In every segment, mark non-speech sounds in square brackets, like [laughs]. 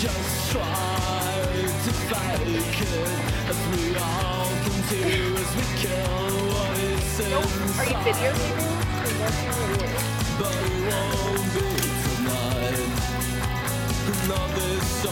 just try to fake it. As we all we kill what is inside Are you? But it won't be tonight. Not this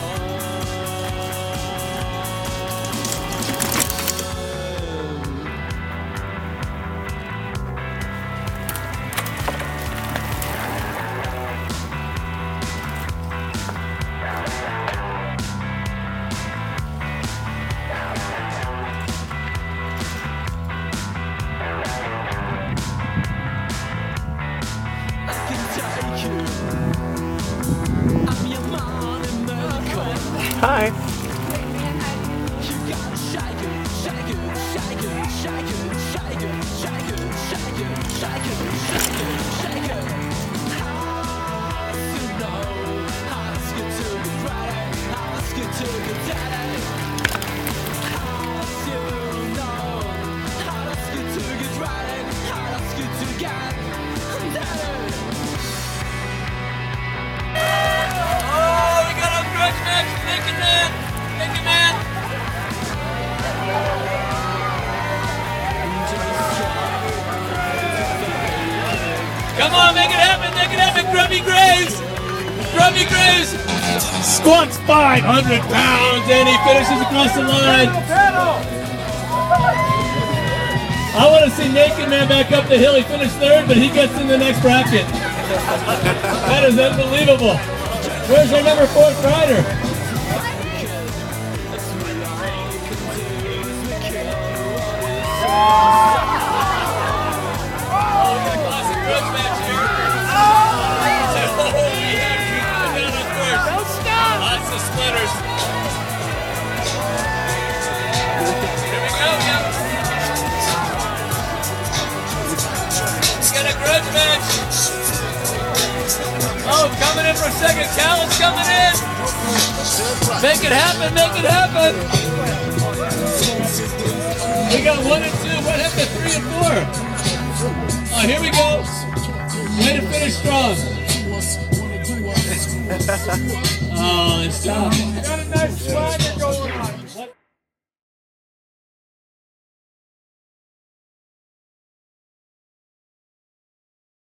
we Come on, make it happen. Make it happen. Grubby Graves. Grubby Graves squats 500 pounds and he finishes across the line. I want to see Naked Man back up the hill. He finished third, but he gets in the next bracket. That is unbelievable. Where's our number four rider? Of splitters. Here we go, yeah. We got a grudge match. Oh, coming in for a second. Callan's coming in. Make it happen, make it happen. We got one and two. What happened three and four? Oh, here we go. Way to finish strong. [laughs] Oh, it's tough.